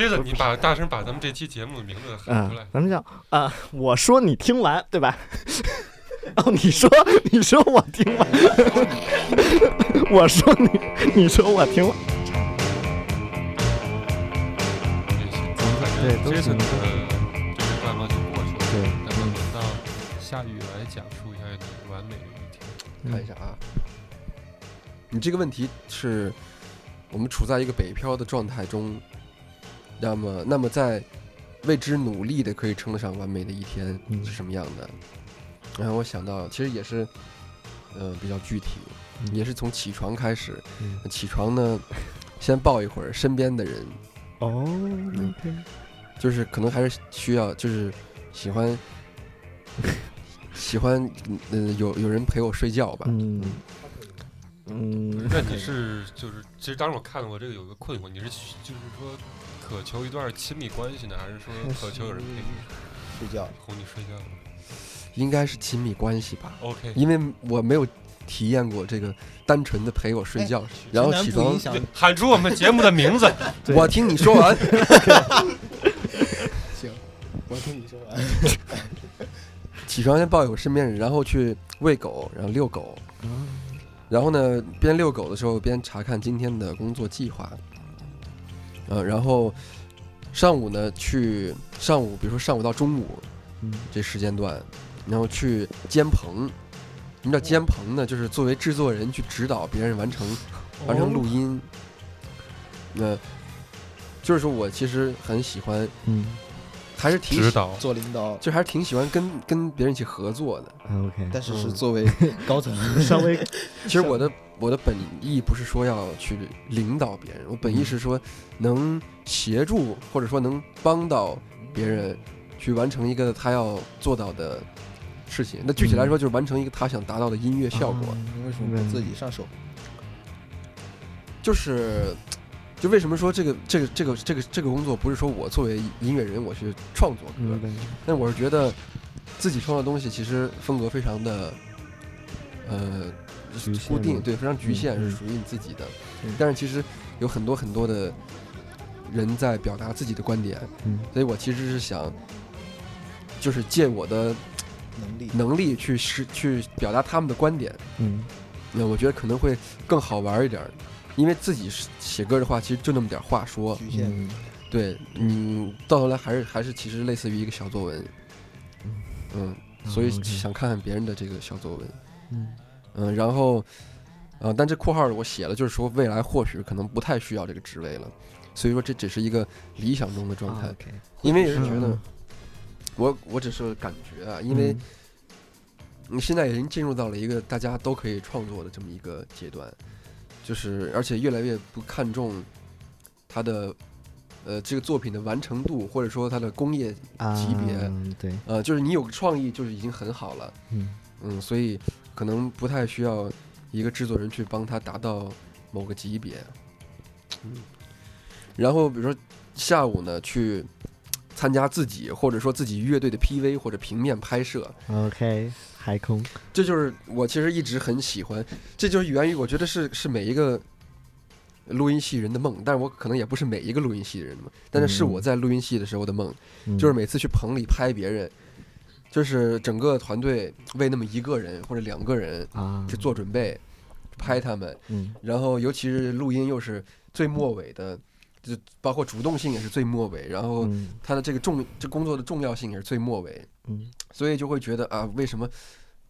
接着你把大声把咱们这期节目的名字喊啊出来，。咱们叫啊，我说你听完对吧？哦，你说 你说我听完，我说你你说我听完，对都行杰森的这个半毛就过去了，对。咱们轮到夏雨来讲述一下你完美的一天。看一下啊，你这个问题是我们处在一个北漂的状态中，那么那么在为之努力的可以称得上完美的一天嗯。是什么样的？然后我想到，其实也是，呃，比较具体，嗯。也是从起床开始。嗯。起床呢，先抱一会儿身边的人，哦，OK，就是可能还是需要，就是喜欢 喜欢，嗯、有有人陪我睡觉吧。嗯。嗯，那你是就是，其实当时我看到我这个有个困惑，你是就是说渴求一段亲密关系呢，还是说渴求有人陪你睡觉。哄你睡觉应该是亲密关系吧，？OK，因为我没有体验过这个单纯的陪我睡觉，然后起床喊出我们节目的名字。我听你说完，行，我听你说完。起床先抱一会儿身边人，然后去喂狗，然后遛狗，嗯然后呢边遛狗的时候边查看今天的工作计划，呃，然后上午呢去上午，比如说上午到中午嗯这时间段，然后去监棚。什么叫监棚呢？就是作为制作人去指导别人完成完成录音。那、就是说我其实很喜欢，嗯还是挺喜，指导做领导，就还是挺喜欢跟跟别人一起合作的。，OK，但是是嗯作为高层，稍微 其实我的我的本意不是说要去领导别人，我本意是说能协助或者说能帮到别人去完成一个他要做到的事情。那具体来说，就是完成一个他想达到的音乐效果。你为什么不自己上手？就是，就为什么说这个这个这个这个这个工作不是说我作为音乐人我去创作歌，嗯但我是觉得自己创作东西其实风格非常的，呃，固定，对，非常局限，是属于你自己的。嗯但是其实有很多很多的人在表达自己的观点，嗯。所以我其实是想，就是借我的能力。能力去实去表达他们的观点。嗯。那我觉得可能会更好玩一点儿，因为自己是写歌的话，其实就那么点话说，局限。嗯。对你到头来还是还是其实类似于一个小作文，嗯，所以想看看别人的这个小作文，嗯。嗯，然后，啊，但这括号我写了，就是说未来或许可能不太需要这个职位了，所以说这只是一个理想中的状态，因为也是觉得嗯。我我只是感觉啊，因为嗯。你现在已经进入到了一个大家都可以创作的这么一个阶段，就是而且越来越不看重它的呃这个作品的完成度，或者说它的工业级别啊对，呃，就是你有个创意就是已经很好了，嗯。嗯，所以可能不太需要一个制作人去帮他达到某个级别，嗯，然后比如说下午呢去参加自己或者说自己乐队的 PV 或者平面拍摄，，OK，海空，这就是我其实一直很喜欢，这就是源于我觉得是是每一个录音系人的梦，但是我可能也不是每一个录音系的人的梦，但是是我嗯。在录音系的时候的梦，嗯。就是每次去棚里拍别人，就是整个团队为那么一个人或者两个人啊。去做准备，拍他们，嗯。然后尤其是录音又是最末尾的，就包括主动性也是最末尾，然后他的这个重这工作的重要性也是最末尾，嗯。所以就会觉得啊，为什么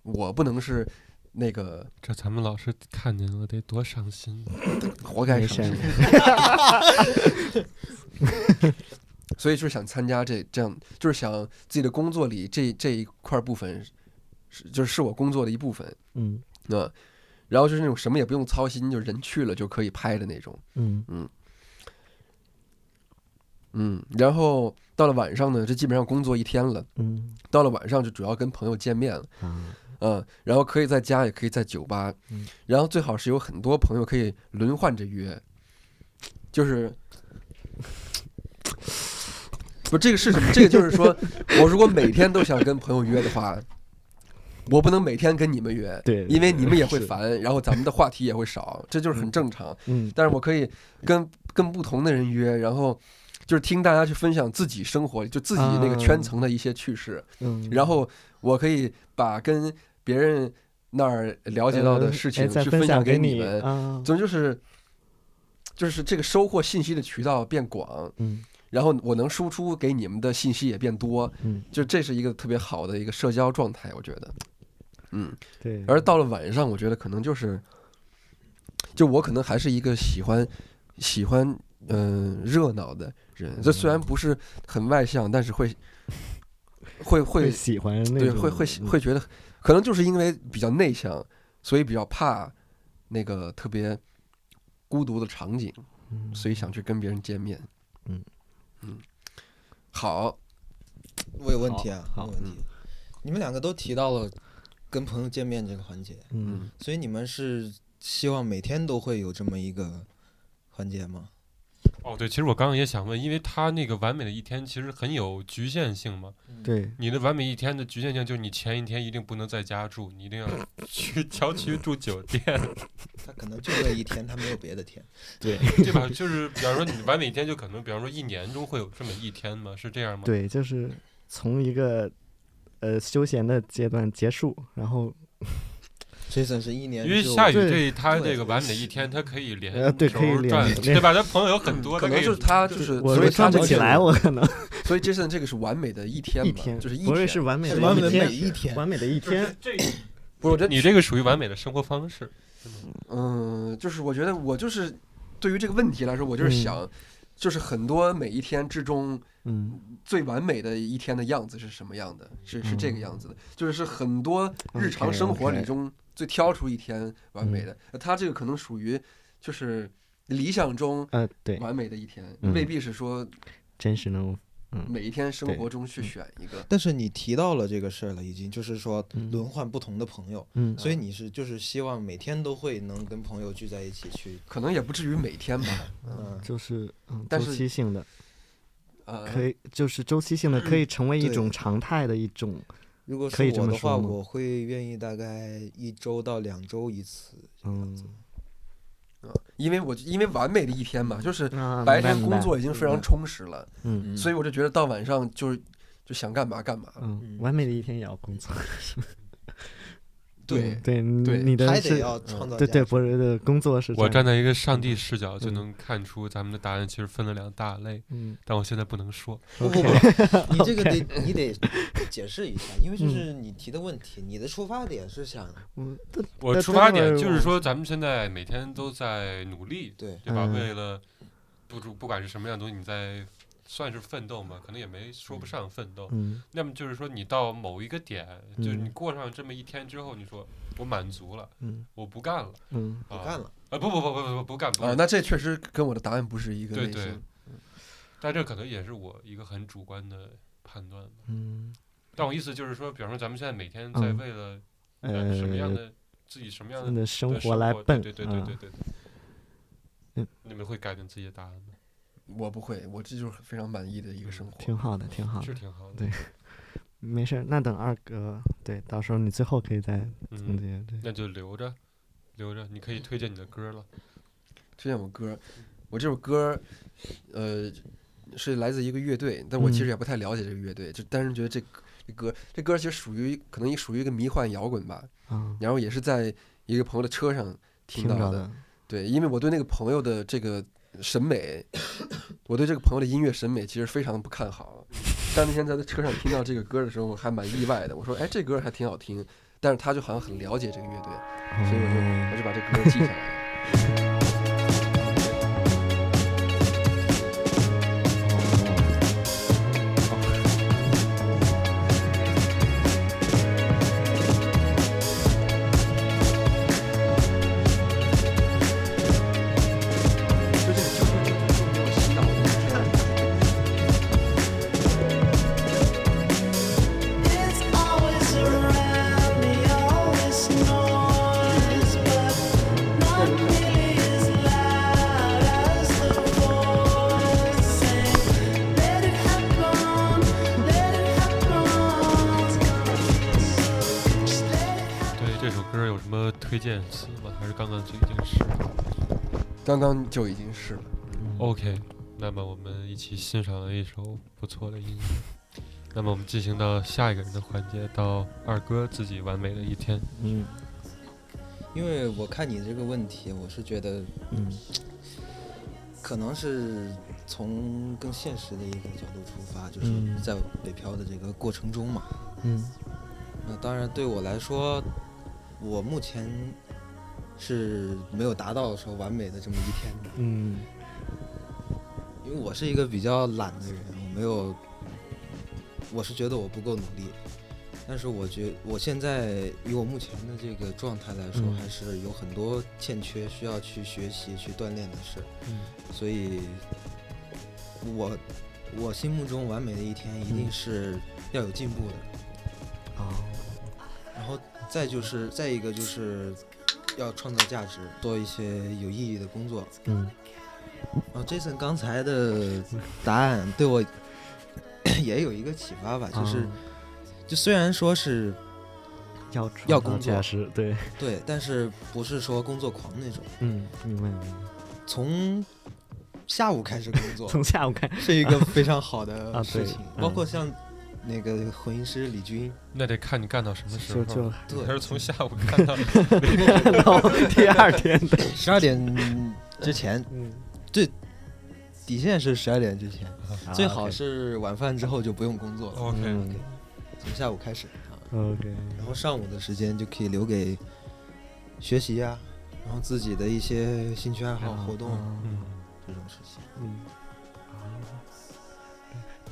我不能是那个这咱们老师看见了得多伤心啊！活该没伤心？所以就是想参加这这样，就是想自己的工作里这这一块部分是就是是我工作的一部分，嗯。那然后就是那种什么也不用操心，就人去了就可以拍的那种，嗯。嗯，然后到了晚上呢，这基本上工作一天了，嗯到了晚上就主要跟朋友见面了，啊嗯，然后可以在家，也可以在酒吧，嗯然后最好是有很多朋友可以轮换着约，就是。不，这个是什么？这个就是说，我如果每天都想跟朋友约的话，我不能每天跟你们约，对因为你们也会烦，然后咱们的话题也会少，这就是很正常。嗯但是我可以跟跟不同的人约，然后就是听大家去分享自己生活就自己那个圈层的一些趣事，嗯，然后我可以把跟别人那儿了解到的事情去分享给你们，啊，总之就是就是这个收获信息的渠道变广，嗯。然后我能输出给你们的信息也变多，嗯，就这是一个特别好的一个社交状态，我觉得，嗯。对，而到了晚上，我觉得可能就是，就我可能还是一个喜欢喜欢嗯、热闹的人。这虽然不是很外向，但是会会会会喜欢那种对会会嗯会觉得，可能就是因为比较内向，所以比较怕那个特别孤独的场景，嗯所以想去跟别人见面。嗯嗯，好，我有问题啊，好我有问题。你们两个都提到了跟朋友见面这个环节，嗯所以你们是希望每天都会有这么一个环节吗？哦，对，其实我刚刚也想问，因为他那个完美的一天其实很有局限性嘛。对，你的完美一天的局限性就是你前一天一定不能在家住，你一定要 去郊区住酒店，他可能就这一天，他没有别的天。对对吧？就是比方说你完美一天就可能，比方说一年中会有这么一天吗？是这样吗？对，就是从一个呃休闲的阶段结束，然后 Jason 是一年因为夏雨对对他这个完美一天，他可以连呃对可以连对吧？他朋友有很多，可能就是他就是，我所以转不起来，我可能 所以 Jason 这个是完美的一天，一天就是一天是完美的完美的一天每一天。完美的一天，这 不是我觉得你这个属于完美的生活方式。嗯，就是我觉得我就是对于这个问题来说，我就是嗯想，就是很多每一天之中嗯最完美的一天的样子是什么样的？是是这个样子的，就是是很多日常生活里中最挑出一天完美的。那他这个可能属于就是理想中呃对，完美的一天，嗯。未必是说真实能每一天生活中去选一个。但是你提到了这个事儿了，已经就是说嗯。轮换不同的朋友，嗯。所以你是就是希望每天都会能跟朋友聚在一起去，可能也不至于每天吧，嗯，就是嗯周期性的，呃，可以就是周期性的，可以成为一种常态的一种，如果是我的话，我会愿意大概一周到两周一次这样子。嗯，因为我因为完美的一天嘛，就是啊白天工作已经非常充实了，嗯所以我就觉得到晚上就是就想干嘛干嘛。嗯，嗯完美的一天也要工作，对，对对你的是还得要创造对对，价值不是的工作是我站在一个上帝视角，就嗯能看出咱们的答案其实分了两大类，嗯但我现在不能说。不不不，你这个得你得解释一下，因为这是你提的问题，你的出发点是想我出发点就是说，咱们现在每天都在努力，对对吧？嗯为了不不不管是什么样的东西，你在算是奋斗嘛，可能也没说不上奋斗。嗯那么就是说，你到某一个点，就是嗯你过上这么一天之后，你说我满足了，嗯我不干了，嗯啊不干了。啊！不不不不不不干不啊，那这确实跟我的答案不是一个对对类型。但这可能也是我一个很主观的判断吧。嗯但我意思就是说，比方说咱们现在每天在嗯为了呃什么样呃的自己什么样的的生活来奔，对对对对对啊对对。嗯你们会改变自己的答案吗？我不会，我这就是非常满意的一个生活。挺好的，挺好的是，挺好的。对没事儿。那等二哥，对，到时候你最后可以再总嗯，结，对，那就留着，留着，你可以推荐你的歌了。推荐我歌，我这首歌，呃，是来自一个乐队，但我其实嗯也不太了解这个乐队，就单纯觉得这这歌这歌其实属于可能也属于一个迷幻摇滚吧，嗯，然后也是在一个朋友的车上听到的。听的，对，因为我对那个朋友的这个审美，我对这个朋友的音乐审美其实非常不看好。但那天在他车上听到这个歌的时候，我还蛮意外的。我说，哎，这歌还挺好听，但是他就好像很了解这个乐队，所以我就我就把这歌记下来了是刚刚就已经是了刚刚就已经是了。？OK，那么我们一起欣赏了一首不错的音乐。那么我们进行到下一个人的环节，到二哥自己完美的一天。嗯因为我看你这个问题，我是觉得嗯可能是从更现实的一个角度出发，就是嗯在北漂的这个过程中嘛。嗯那当然对我来说，我目前是没有达到说完美的这么一天的，嗯因为我是一个比较懒的人，我没有，我是觉得我不够努力。但是我觉我现在以我目前的这个状态来说，嗯还是有很多欠缺需要去学习、去锻炼的事。嗯所以我我心目中完美的一天，一定嗯是要有进步的。啊然后再就是再一个就是要创造价值，做一些有意义的工作。嗯然后 Jason 刚才的答案对我 也有一个启发吧，就是、啊就虽然说是要要工作，对，对，但是不是说工作狂那种。嗯，明白明白。从下午开始工作从下午开，是一个非常好的事情，嗯包括像那个混音师李军，那得看你干到什么时候。就就对。还是从下午干到 到第二天的，十二点之前，嗯，最底线是十二点之前，啊最好是晚饭之后就不用工作了，OK，嗯从下午开始啊。OK，然后上午的时间就可以留给学习呀、然后自己的一些兴趣爱好活动、嗯，这种事情。嗯，啊，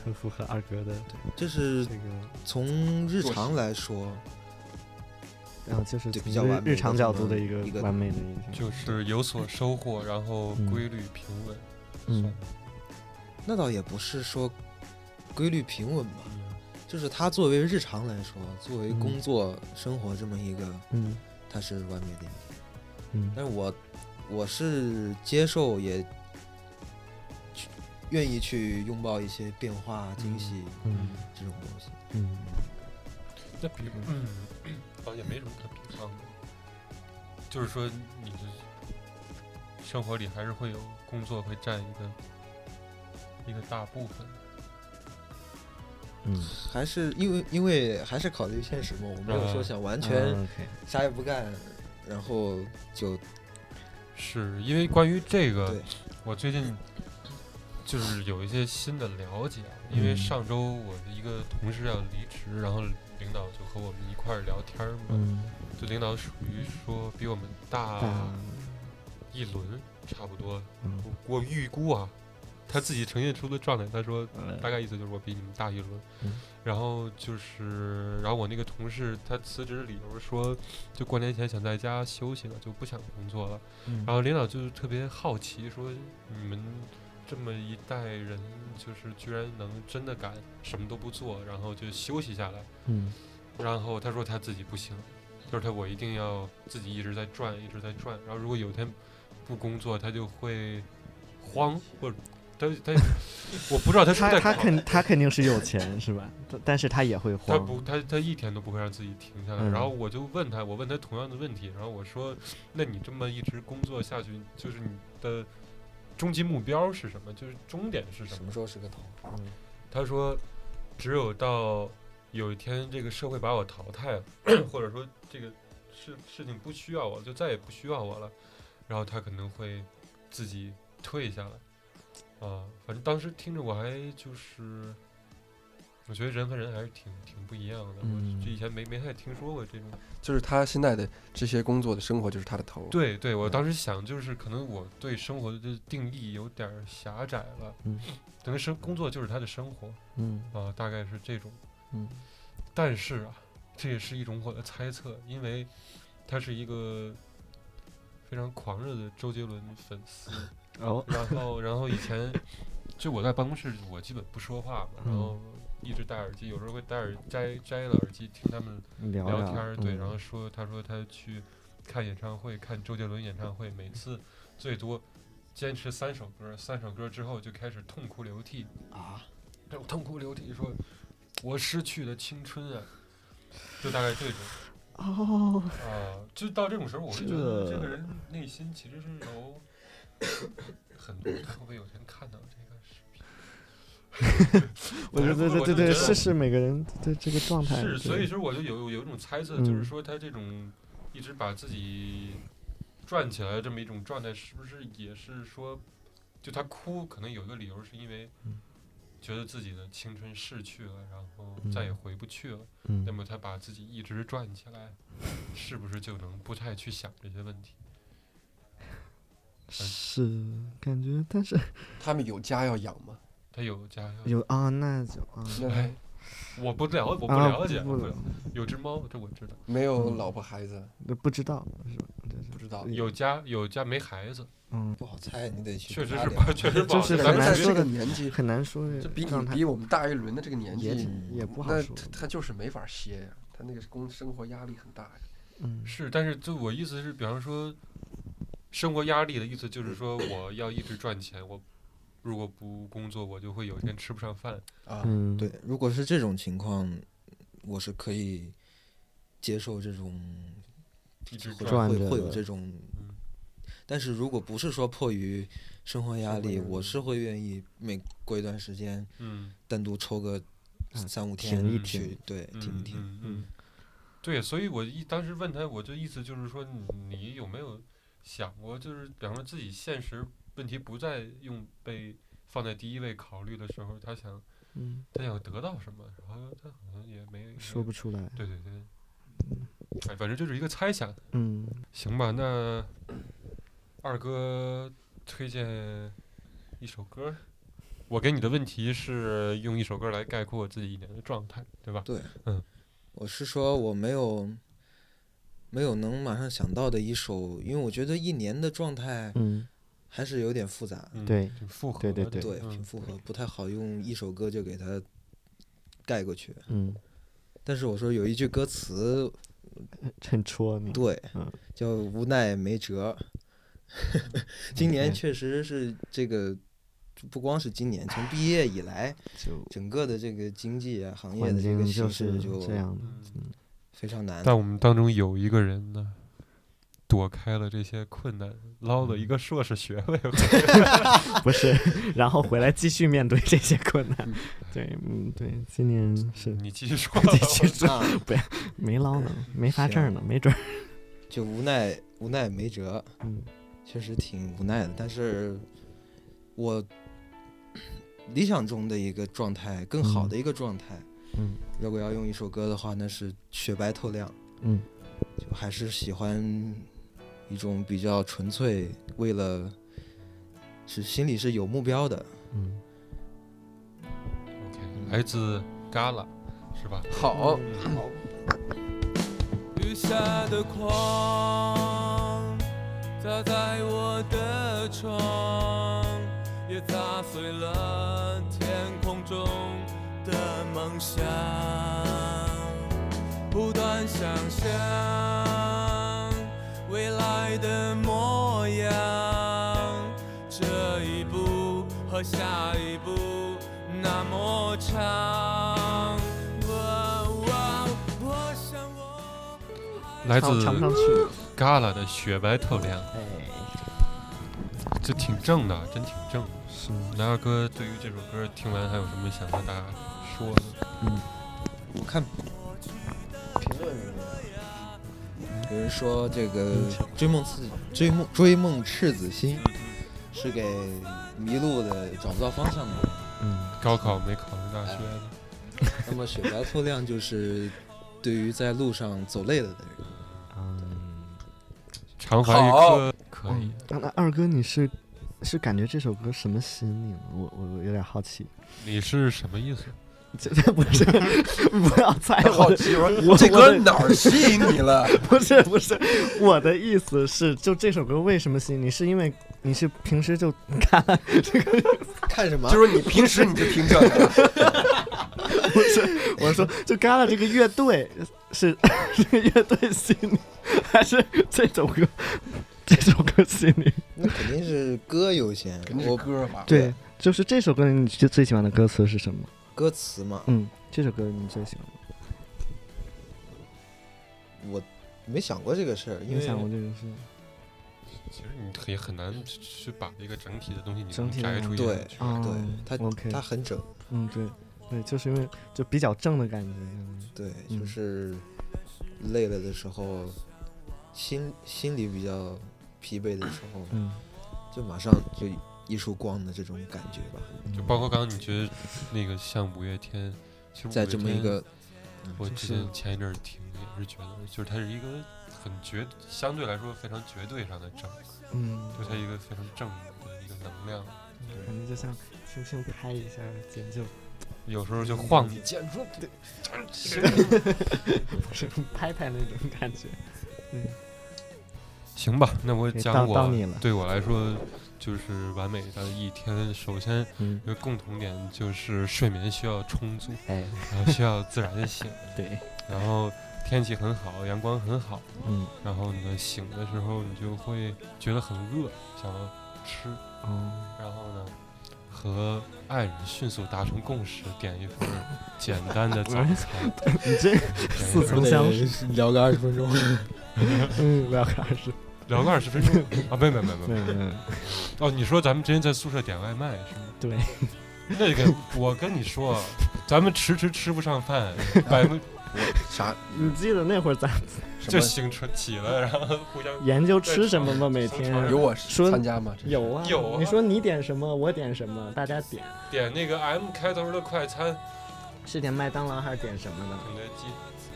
很符合二哥的这是这个，从日常来说，然后就是就从日比较日常角度的一个完美的一天，就是有所收获，然后嗯规律平稳。嗯。那倒也不是说规律平稳吧，嗯。就是它作为日常来说，作为嗯。工作、生活这么一个，嗯。它是完美的一天。嗯。但是我我是接受也去愿意去拥抱一些变化、惊喜嗯这种东西。嗯那比如，嗯，好像也没什么可比方的。就是说，你的生活里还是会有工作会占一个一个大部分。嗯，还是因为因为还是考虑现实嘛，我没有说嗯想完啊全啥也不干，然后就是因为关于这个，我最近就是有一些新的了解啊。因为嗯上周我的一个同事要离职，然后领导就和我们一块儿聊天儿嘛。嗯，就领导属于说比我们大大一轮，差不多。嗯我预估啊，他自己呈现出的状态，他说呃大概意思就是我比你们大一轮。嗯然后就是，然后我那个同事他辞职理由说，就过年前想在家休息了，就不想工作了。嗯然后领导就是特别好奇，说你们这么一代人，就是居然能真的敢什么都不做，然后就休息下来。嗯然后他说他自己不行，就是他我一定要自己一直在转，一直在转。然后如果有一天不工作，他就会慌，或者他他我不知道他是在他他肯他肯定是有钱是吧？但但是他也会慌。他不，他他一天都不会让自己停下来。嗯然后我就问他，我问他同样的问题，然后我说，那你这么一直工作下去，就是你的终极目标是什么？就是终点是什么什么？时候是个头？嗯他说，只有到有一天这个社会把我淘汰了，或者说这个事事情不需要我，就再也不需要我了，然后他可能会自己退下来。啊，反正当时听着我还就是，我觉得人和人还是挺挺不一样的。嗯我这以前没没太听说过这种。就是他现在的这些工作的生活就是他的头。对对，我当时想就是可能我对生活的定义有点狭窄了，嗯可能生工作就是他的生活嗯啊，大概是这种。嗯但是啊，这也是一种我的猜测，因为他是一个非常狂热的周杰伦粉丝，哦然后然后以前就我在办公室，我基本不说话嘛，然嗯后一直戴耳机，有时候会戴耳摘摘了耳机听他们聊聊天儿，对，嗯然后说他说他去看演唱会，看周杰伦演唱会，每次最多坚持三首歌，三首歌之后就开始痛哭流涕啊，这痛哭流涕说，我失去了青春啊，就大概这种哦啊，就到这种时候，我就觉得这这个人内心其实是有 很多人会不会有人看到这个？我觉得对对对对，我就觉得是是每个人的这个状态，是，所以说我就有有一种猜测，就是嗯说他这种一直把自己转起来这么一种状态，是不是也是说，就他哭可能有一个理由是因为嗯。觉得自己的青春逝去了，然后再也嗯回不去了，嗯。那么他把自己一直转起来，是不是就能不太去想这些问题？是感觉，但是他们有家要养吗？他有家有啊，那就啊哎我不了，我不啊了解，不不我不了有只猫，这我知道。没有嗯老婆孩子，不不知道是吧？不知道。有家有家没孩子，嗯，不好猜，你得去确实是不，确实就是。咱们只很难说的在这个年纪，很难说这比你比我们大一轮的这个年纪，挺也不好说，他他就是没法歇呀，他那个工生活压力很大呀。嗯。是，但是就我意思是，比方说，生活压力的意思就是说，我要一直赚钱，我如果不工作，我就会有一天吃不上饭。啊，嗯，对，如果是这种情况，我是可以接受这种，会，会会有这种嗯，但是如果不是说迫于生活压力，我是会愿意每过一段时间嗯，单独抽个嗯三五天去停，对，嗯停一停。嗯嗯，对，所以我一当时问他，我就意思就是说，你你有没有想过，就是比方说自己现实问题不再用被放在第一位考虑的时候，他想嗯，他想得到什么，然后他好像也没说不出来，对对对，哎，反正就是一个猜想。嗯，行吧，那二哥推荐一首歌。我给你的问题是用一首歌来概括自己一年的状态，对吧？对，嗯，我是说我没有没有能马上想到的一首，因为我觉得一年的状态嗯，还是有点复杂，嗯对挺复合的，对对对，嗯挺复合，不太好用一首歌就给它盖过去。嗯，但是我说有一句歌词，很戳你，对嗯，叫无奈没辙。今年确实是这个，不光是今年，从毕业以来，就整个的这个经济啊行业的这个形势就这样的，嗯非常难。但我们当中有一个人呢，躲开了这些困难，捞了一个硕士学位。不是，然后回来继续面对这些困难嗯。对，嗯，对，今年是你继续说，继续说，不要，没捞呢，没发证呢，没准儿。就无奈无奈没辙，嗯确实挺无奈的。但是我理想中的一个状态，更好嗯的一个状态，嗯如果要用一首歌的话，那是雪白透亮。嗯就还是喜欢一种比较纯粹，为了是心里是有目标的。嗯，OK，来自 Gala，是吧？好，雨下的狂砸在我的窗，也砸碎了天空中的梦想。不断想象的模样，这一步和下一步那么长。来自。Gala 的雪白透亮，哎，这挺正的，真挺正的。是，那二哥对于这首歌听完还有什么想跟大家说的？嗯我看有人说这个追梦赤追梦追梦赤子心是给迷路的找不到方向的人，嗯高考没考上大学的，那么雪白透亮就是对于在路上走累了的人。嗯。常怀一颗可以。那那二哥，你是是感觉这首歌什么吸引你呢？我我我有点好奇。你是什么意思？这这不是，不要猜我，好奇，我这歌哪儿吸引你了？不是不是，我的意思是，就这首歌为什么吸引你？是因为你是平时就看这个，看 什么就？是你平时你就听这个，不是？我说就 Gala 这个乐队是 这个乐队吸引你，还是这首歌这首歌吸引你？那肯定是歌优先肯定。是我歌吧？对，就是这首歌你最最喜欢的歌词是什么？歌词嘛，嗯，这首歌你最喜欢吗？我没想过这个事儿，因为想过这个是？其实你也很难去把一个整体的东西你整体的摘出一对。啊，对它 OK 它很整，嗯，对对，就是因为就比较正的感觉，嗯对，嗯就是累了的时候，心心里比较疲惫的时候，嗯，就马上就一束光的这种感觉吧。就包括刚刚你觉得那个像五月天，其实在这么一个，我之就是前前一阵听也是觉得，就是它是一个很绝，相对来说非常绝对上的正，嗯，就它一个非常正的一个能量。感觉就像轻轻拍一下肩就有时候就晃你肩说，不是拍拍那种感觉，嗯行吧，那我讲我对我来说就是完美的一天。首先嗯。一，个共同点就是睡眠需要充足，哎，然后需要自然醒，对，然后天气很好，阳光很好，嗯，然后呢醒的时候你就会觉得很饿，想要吃，哦，然后呢和爱人迅速达成共识，点一份简单的早餐，你这似曾相识，聊个二十分钟。嗯，聊个二十，聊了二十分钟 啊，没没没没没，哦，你说咱们之前在宿舍点外卖是吗？对，那个我跟你说，咱们迟迟吃不上饭，百分 啥？你记得那会儿咱就？醒出起了，然后互相研究吃什么吗？每天有我说参加吗？有啊，有啊你说你点什么，我点什么，大家点点那个 M 开头的快餐，是点麦当劳还是点什么的？肯德基。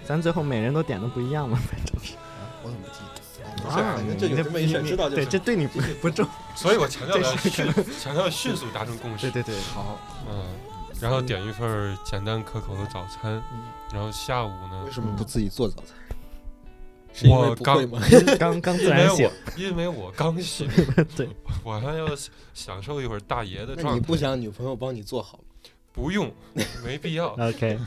咱最后每人都点的不一样吗，反正是。我怎么记得？啊反正就有这么一事知道就对，这对你不不重。所以我强调了迅强调迅速达成共识。对对对，好，嗯，然后点一份简单可口的早餐，嗯然后下午呢为，什么不自己做早餐？我 刚？刚刚自然醒，因为我刚醒，对，我还要享受一会儿大爷的状态。你不想女朋友帮你做好吗？不用，没必要。OK，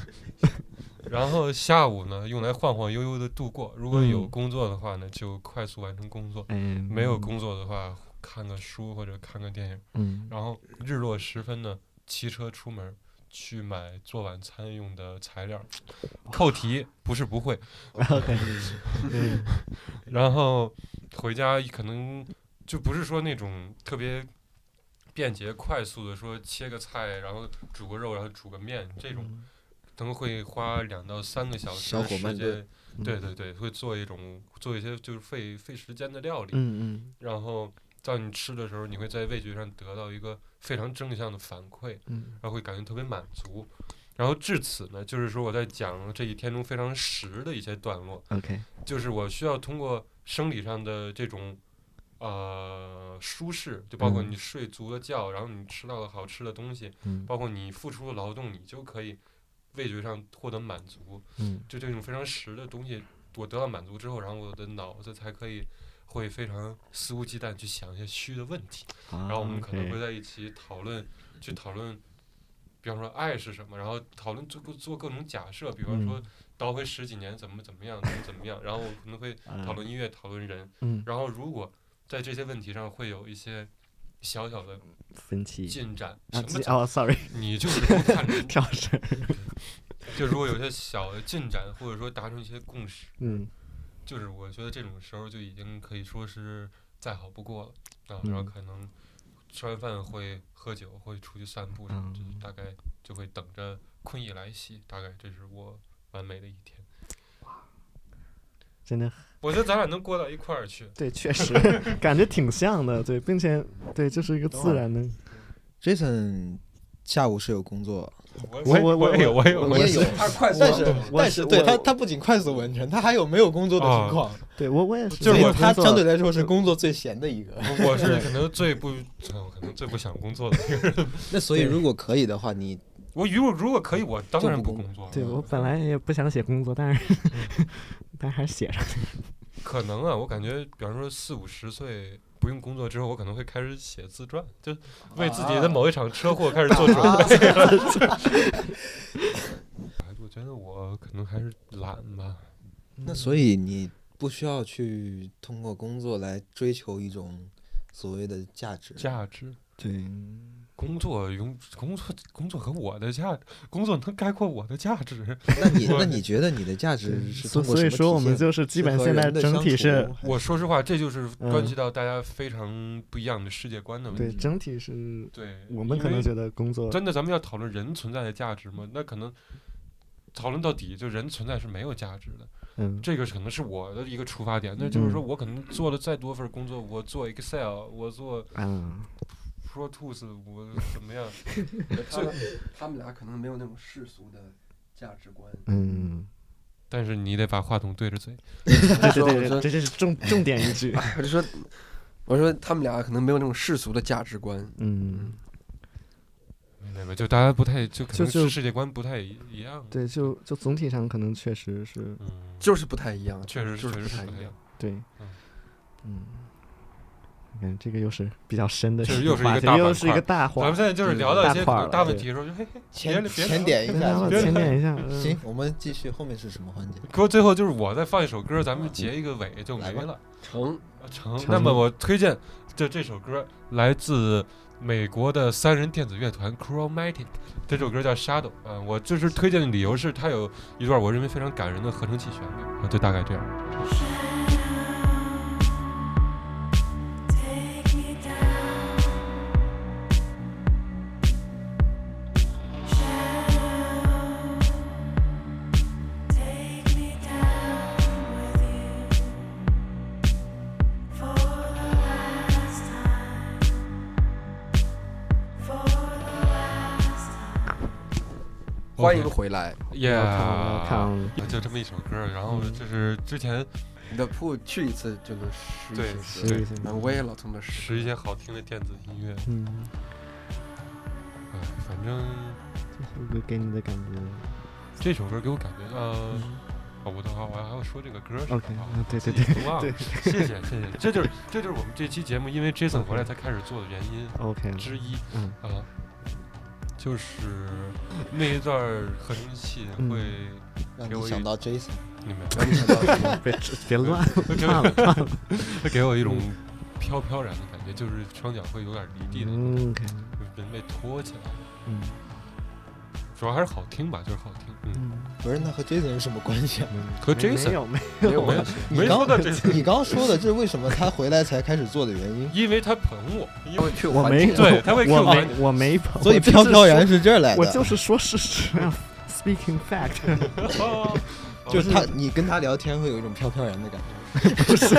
然后下午呢，用来晃晃悠悠的度过。如果有嗯工作的话呢，就快速完成工作；哎，没有工作的话，看个书或者看个电影。嗯，然后日落时分呢，骑车出门去买做晚餐用的材料。扣题不是不会 然后回家可能就不是说那种特别便捷快速的说切个菜，然后煮个肉，然后煮个面这种，可能会花两到三个小时小火时间慢炖。对对对，会做一种做一些就是费费时间的料理，嗯嗯。然后到你吃的时候，你会在味觉上得到一个非常正向的反馈，嗯。然后会感觉特别满足。然后至此呢，就是说我在讲这一天中非常实的一些段落，，OK，就是我需要通过生理上的这种呃舒适，就包括嗯。你睡足了觉，然后你吃到了好吃的东西，嗯。包括你付出了劳动，你就可以味觉上获得满足。嗯就这种非常实的东西，我得到满足之后，然后我的脑子才可以会非常肆无忌惮去想一些虚的问题，然然后我们可能会在一起讨论，去讨论，比方说爱是什么，然后讨论做做各种假设，比方说嗯倒回十几年怎么怎么样，怎么怎么样，然后我可能会 讨论音乐，讨论人，嗯然后如果在这些问题上会有一些小小的分歧进展，啊什么哦，sorry，你就是看人，跳绳，就如果有些小的进展，或者说达成一些共识。嗯就是我觉得这种时候就已经可以说是再好不过了啊，然后嗯可能吃完饭会喝酒，会出去散步什么，就是嗯大概就会等着困意来袭，大概这是我完美的一天。真的我觉得咱俩能过到一块儿去，对，确实感觉挺像的，对，并且对，这是一个自然的，Jason 下午是有工作，我我我我也有我也有我我也有，他快速但是但是对他他不仅快速完成，他还有没有工作的情况，对我我也是，就是他相对来说是工作最闲的一个。我是可能最不，嗯可能最不想工作的一个人。那所以如果可以的话，你我如果如果可以，我当然不工作。对我本来也不想写工作，但是 但还是写上，可能啊，我感觉，比方说四五十岁不用工作之后，我可能会开始写自传，就为自己的某一场车祸开始做准备了。我觉得我可能还是懒吧。那所以你不需要去通过工作来追求一种所谓的价值。价值，对，工作用工作工作和我的价，工作能概括我的价值。那你那你觉得你的价值是所通过所以说我们就是基本现在的整体是我说实话，这就是关嗯系到大家非常不一样的世界观的问题。对整体是对，我们可能觉得工作真的，咱们要讨论人存在的价值吗？那可能讨论到底，就人存在是没有价值的。嗯这个可能是我的一个出发点。那就是说嗯我可能做了再多份工作，我做 Excel，我做嗯 Pro Tools，我怎么样？他们他们俩可能没有那种世俗的价值观。嗯，但是你得把话筒对着嘴。对对对这这是重重点一句。我就说，我说他们俩可能没有那种世俗的价值观。嗯，没有，就大家不太，就可能就就是世界观不太一一样。对，就就总体上可能确实是嗯，就是不太一样，确实是确实不太一样不太一样。对嗯，嗯，你看这个又是比较深的这一个话题，又是一个大又是一个大话咱们。现在就是聊到一些大问题的时候，就嘿嘿，别浅点一下浅点一下，嗯行，，我们继续，后面是什么环节？可我最后就是我再放一首歌，咱们结一个尾就没了。成啊成，那么我推荐这这首歌来自美国的三人电子乐团 Chromatic，这首歌叫 Shadow。啊，我就是推荐的理由是它有一段我认为非常感人的合成器旋律，啊，就大概这样。欢迎回来，耶，我看我看。就这么一首歌，然后嗯这是之前你的铺去一次就能试一试一次歌，嗯我也老他妈试。一些好听的电子音乐，嗯，哎，反正这首歌给你的感觉。这首歌给我感觉，呃，嗯。哦，我的话我还要说这个歌是吧啊对对对忘了。谢谢谢谢，这就是这就是我们这期节目因为 Jason 回来才开始做的原因，OK，之一。嗯。啊，就是那一段合成器嗯会，给我一让你想到 Jason，你们让你想到？别别乱别乱了乱了，会给我一种飘飘然的感觉，就是双脚会有点离地的那种，嗯人被托起来，嗯主要还是好听吧，就是好听，嗯，嗯，不是那和 Jason 有什么关系啊？和 Jason 没有没有。没有关系。没你刚说到这个，你刚刚说的这是为什么他回来才开始做的原因，因为他捧我，因为去我没对他会我我没我。没捧，所以我就是飘飘然是这儿来的。我就是说事实啊，speaking fact，就是他，你跟他聊天会有一种飘飘然的感觉。不是，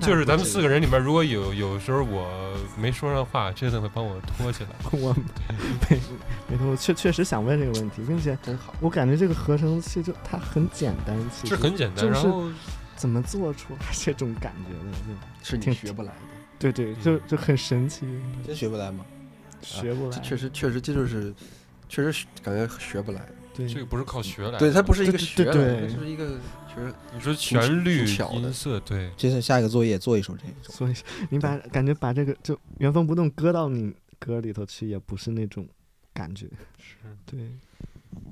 就是咱们四个人里面，如果有有时候我没说上话，Jason 会帮我拖起来。我没没错，我确确实想问这个问题，并且真好。我感觉这个合成器就它很简单，其实是很简单，就是然后怎么做出来这种感觉的？是你挺学不来的。对对，就就很神奇，真学不来吗？学不来。确实确实这就是，确实感觉学不来。对这个不是靠学来的。对，它不是一个学来的，对它就是一个确实你说旋律、巧的音色，对，Jason 下一个作业做一首这种。所以你把感觉把这个就原封不动搁到你歌里头去，也不是那种感觉。是，对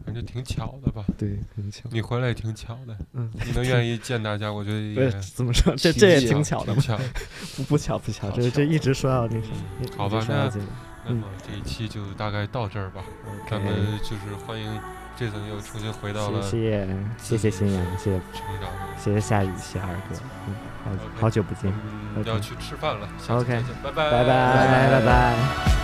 反正挺巧的吧。对，很巧。你回来也挺巧的，嗯，你能愿意见大家，我觉得也怎么说，这这也挺巧的嘛，巧。不不巧不巧，这这一直说到那什么，好吧那那么这一期就大概到这儿吧，咱们就是欢迎 Jason 又重新回到了谢谢谢谢新阳，谢谢成长。谢谢夏雨，谢谢二哥，嗯，好好久不见，我要去吃饭了，OK 拜拜，拜拜拜拜。